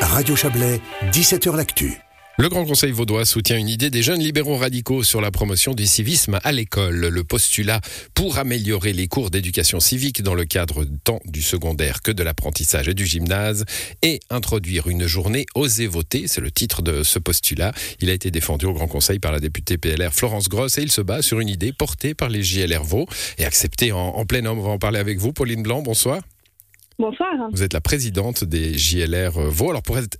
Radio Chablais, 17h L'Actu. Le Grand Conseil vaudois soutient une idée des jeunes libéraux radicaux sur la promotion du civisme à l'école. Le postulat pour améliorer les cours d'éducation civique dans le cadre tant du secondaire que de l'apprentissage et du gymnase et introduire une journée Oser voter, c'est le titre de ce postulat. Il a été défendu au Grand Conseil par la députée PLR Florence Grosse et il se bat sur une idée portée par les JLR Vaux et acceptée en, en plein homme. On va en parler avec vous, Pauline Blanc. Bonsoir. Bonsoir. Vous êtes la présidente des JLR Vaud. Alors pour être,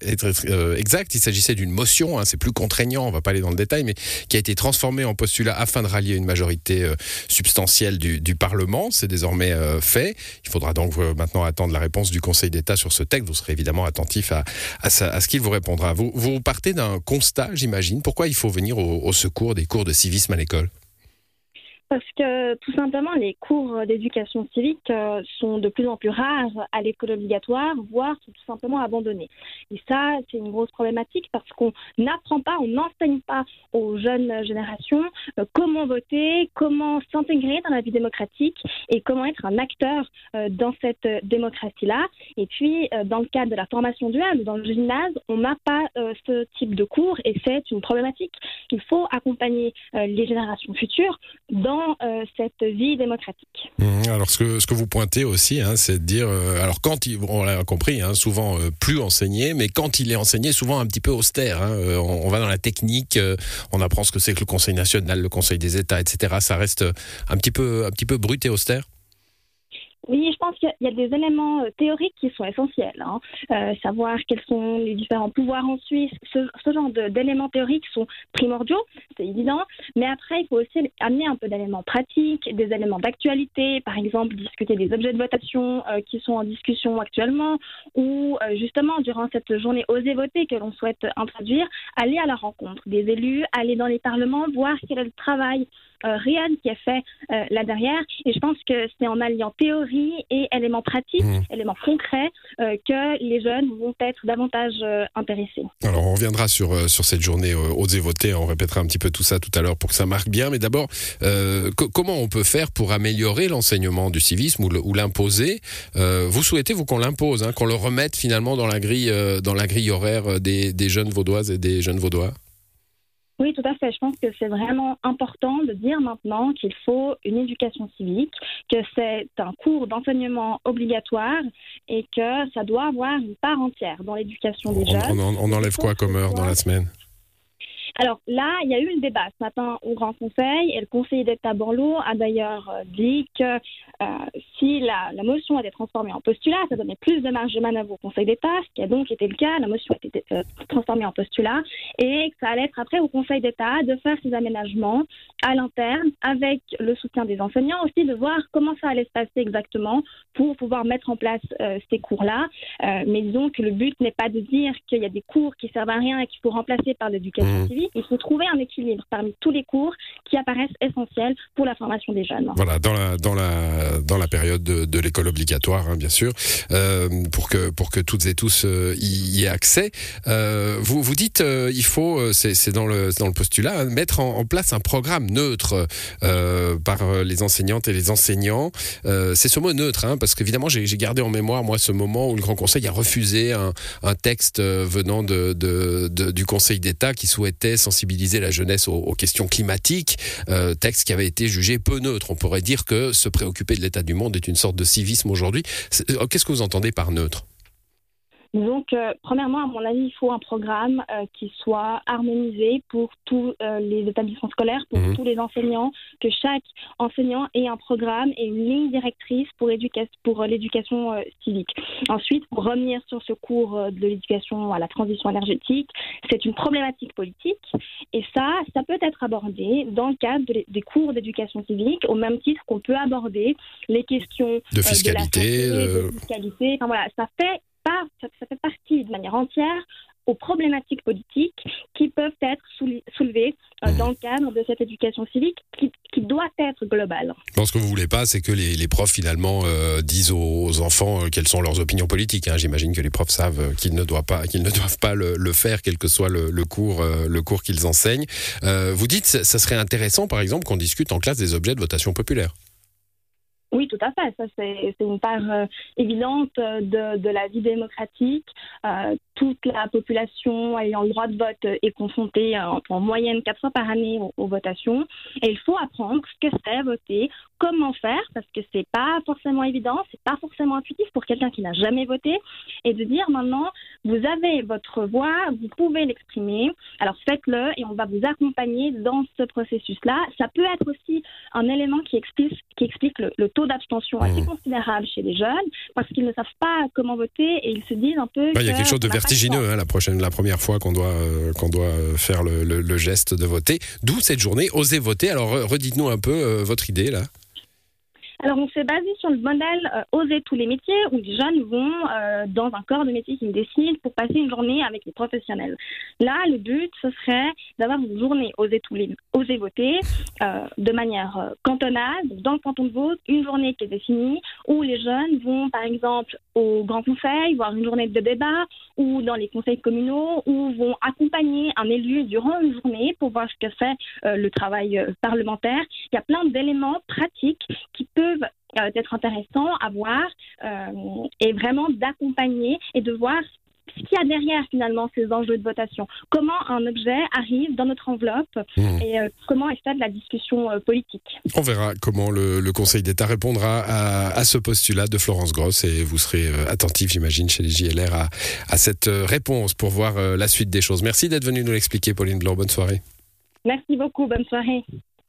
euh, exact, il s'agissait d'une motion, hein, c'est plus contraignant, on va pas aller dans le détail, mais qui a été transformée en postulat afin de rallier une majorité euh, substantielle du, Parlement. C'est désormais euh, fait. Il faudra donc maintenant attendre la réponse du Conseil d'État sur ce texte. Vous serez évidemment attentif à, ce qu'il vous répondra. Vous partez d'un constat, j'imagine. Pourquoi il faut venir au secours des cours de civisme à l'école? Parce que tout simplement, les cours d'éducation civique euh, sont de plus en plus rares à l'école obligatoire, voire sont tout simplement abandonnés. Et ça, c'est une grosse problématique parce qu'on n'apprend pas, on n'enseigne pas aux jeunes générations euh, comment voter, comment s'intégrer dans la vie démocratique et comment être un acteur euh, dans cette démocratie-là. Et puis, dans le cadre de la formation duale, dans le gymnase, on n'a pas ce type de cours et c'est une problématique. Il faut accompagner les générations futures dans euh, cette vie démocratique. Mmh, alors ce que, ce que vous pointez aussi, hein, c'est de dire, euh, alors quand il, on l'a compris, hein, souvent euh, plus enseigné, mais quand il est enseigné, souvent un petit peu austère. Hein, on, on, va dans la technique, on apprend ce que c'est que le Conseil national, le Conseil des États, etc. Ça reste un petit peu, un petit peu brut et austère? Oui, je pense qu'il y, a des éléments euh, théoriques qui sont essentiels. Hein. Euh, savoir quels sont les différents pouvoirs en Suisse, ce, genre d'éléments théoriques sont primordiaux, c'est évident. Mais après, il faut aussi amener un peu d'éléments pratiques, des éléments d'actualité, par exemple discuter des objets de votation euh, qui sont en discussion actuellement, ou justement durant cette journée Oser voter que l'on souhaite introduire, aller à la rencontre des élus, aller dans les parlements, voir quel est le travail réel qui est fait là derrière. Et je pense que c'est en alliant théorie et éléments pratiques, mmh. éléments concrets, euh, que les jeunes vont être davantage euh, intéressés. Alors on reviendra sur, euh, sur cette journée Oser voter, on répétera un petit peu tout ça tout à l'heure pour que ça marque bien, mais d'abord, comment on peut faire pour améliorer l'enseignement du civisme ou l'imposer? Vous souhaitez, vous, qu'on l'impose, hein, qu'on le remette finalement dans la grille, dans la grille horaire des, des jeunes vaudoises et des jeunes vaudois? Oui, tout à fait. Je pense que c'est vraiment important de dire maintenant qu'il faut une éducation civique, que c'est un cours d'enseignement obligatoire et que ça doit avoir une part entière dans l'éducation des jeunes. on enlève quoi comme heure dans la semaine? Alors là, il y a eu le débat ce matin au Grand Conseil et le conseiller d'État Borloo a d'ailleurs euh, dit que si la, motion était transformée en postulat, ça donnait plus de marge de manœuvre au Conseil d'État, ce qui a donc été le cas. La motion a été euh, transformée en postulat et que ça allait être après au Conseil d'État de faire ces aménagements à l'interne avec le soutien des enseignants aussi, de voir comment ça allait se passer exactement pour pouvoir mettre en place ces cours-là. mais disons que le but n'est pas de dire qu'il y a des cours qui servent à rien et qu'il faut remplacer par l'éducation mmh. civique il faut trouver un équilibre parmi tous les cours qui apparaissent essentiels pour la formation des jeunes. Voilà, dans la, dans la, dans la période de, l'école obligatoire, hein, bien sûr, euh, pour, que, pour que toutes et tous euh, y, aient accès. Euh, vous, vous dites, il faut, c'est dans le, dans le postulat, mettre en, place un programme neutre par les enseignantes et les enseignants. c'est ce mot neutre, hein, parce qu'évidemment, j'ai gardé en mémoire, moi, ce moment où le Grand Conseil a refusé un, texte venant de, du Conseil d'État qui souhaitait sensibiliser la jeunesse aux, questions climatiques, euh, texte qui avait été jugé peu neutre. On pourrait dire que se préoccuper l'état du monde est une sorte de civisme aujourd'hui. Euh, qu'est-ce que vous entendez par neutre? Donc, premièrement, à mon avis, il faut un programme euh, qui soit harmonisé pour tous euh, les établissements scolaires, pour mhm. tous les enseignants, que chaque enseignant ait un programme et une ligne directrice pour, pour euh, l'éducation civique. Ensuite, pour revenir sur ce cours de l'éducation à la transition énergétique, c'est une problématique politique et ça, ça peut être abordé dans le cadre des cours d'éducation civique, au même titre qu'on peut aborder les questions de fiscalité. de fiscalité. Enfin, voilà, ça fait ça, fait partie de manière entière aux problématiques politiques qui peuvent être soulevées euh, mmh. dans le cadre de cette éducation civique qui, doit être globale. ce que vous voulez pas, c'est que les, profs finalement euh, disent aux enfants euh, quelles sont leurs opinions politiques. Hein. J'imagine que les profs savent qu'ils ne doivent pas, qu'ils ne doivent pas le, faire, quel que soit le, cours, le cours qu'ils enseignent. vous dites, ça serait intéressant, par exemple, qu'on discute en classe des objets de votation populaire. À fait. Ça, c'est une part euh, évidente de, de, la vie démocratique. Euh, toute la population ayant le droit de vote est confrontée en, moyenne quatre fois par année aux, votations. Et il faut apprendre ce que c'est voter, comment faire, parce que c'est pas forcément évident, c'est pas forcément intuitif pour quelqu'un qui n'a jamais voté, et de dire maintenant, vous avez votre voix, vous pouvez l'exprimer, alors faites-le et on va vous accompagner dans ce processus-là. Ça peut être aussi un élément qui explique, qui explique le, taux d'abstention assez mmh. considérable chez les jeunes, parce qu'ils ne savent pas comment voter et ils se disent un peu. il y a quelque chose de vertigineux hein, la prochaine, la première fois qu'on doit euh, qu'on doit euh, faire le, le, geste de voter. D'où cette journée, osez voter. Alors redites-nous un peu euh, votre idée là. Alors, on s'est basé sur le modèle euh, Oser tous les métiers, où les jeunes vont euh, dans un corps de métier qui décident pour passer une journée avec les professionnels. Là, le but, ce serait d'avoir une journée Oser, tous les, oser voter euh, de manière cantonale, dans le canton de vote, une journée qui est définie, où les jeunes vont, par exemple, au Grand Conseil, voir une journée de débat, ou dans les conseils communaux, ou vont accompagner un élu durant une journée pour voir ce que c'est le travail parlementaire. Il y a plein d'éléments pratiques qui peuvent euh, être intéressants à voir euh, et vraiment d'accompagner et de voir ce qu'il y a derrière finalement ces enjeux de votation. Comment un objet arrive dans notre enveloppe mmh. et euh, comment est faite la discussion politique. On verra comment le, Conseil d'État répondra à, ce postulat de Florence Gross et vous serez attentif, j'imagine, chez les JLR à, à cette réponse pour voir la suite des choses. Merci d'être venu nous l'expliquer, Pauline Blanc. Bonne soirée. Merci beaucoup. Bonne soirée.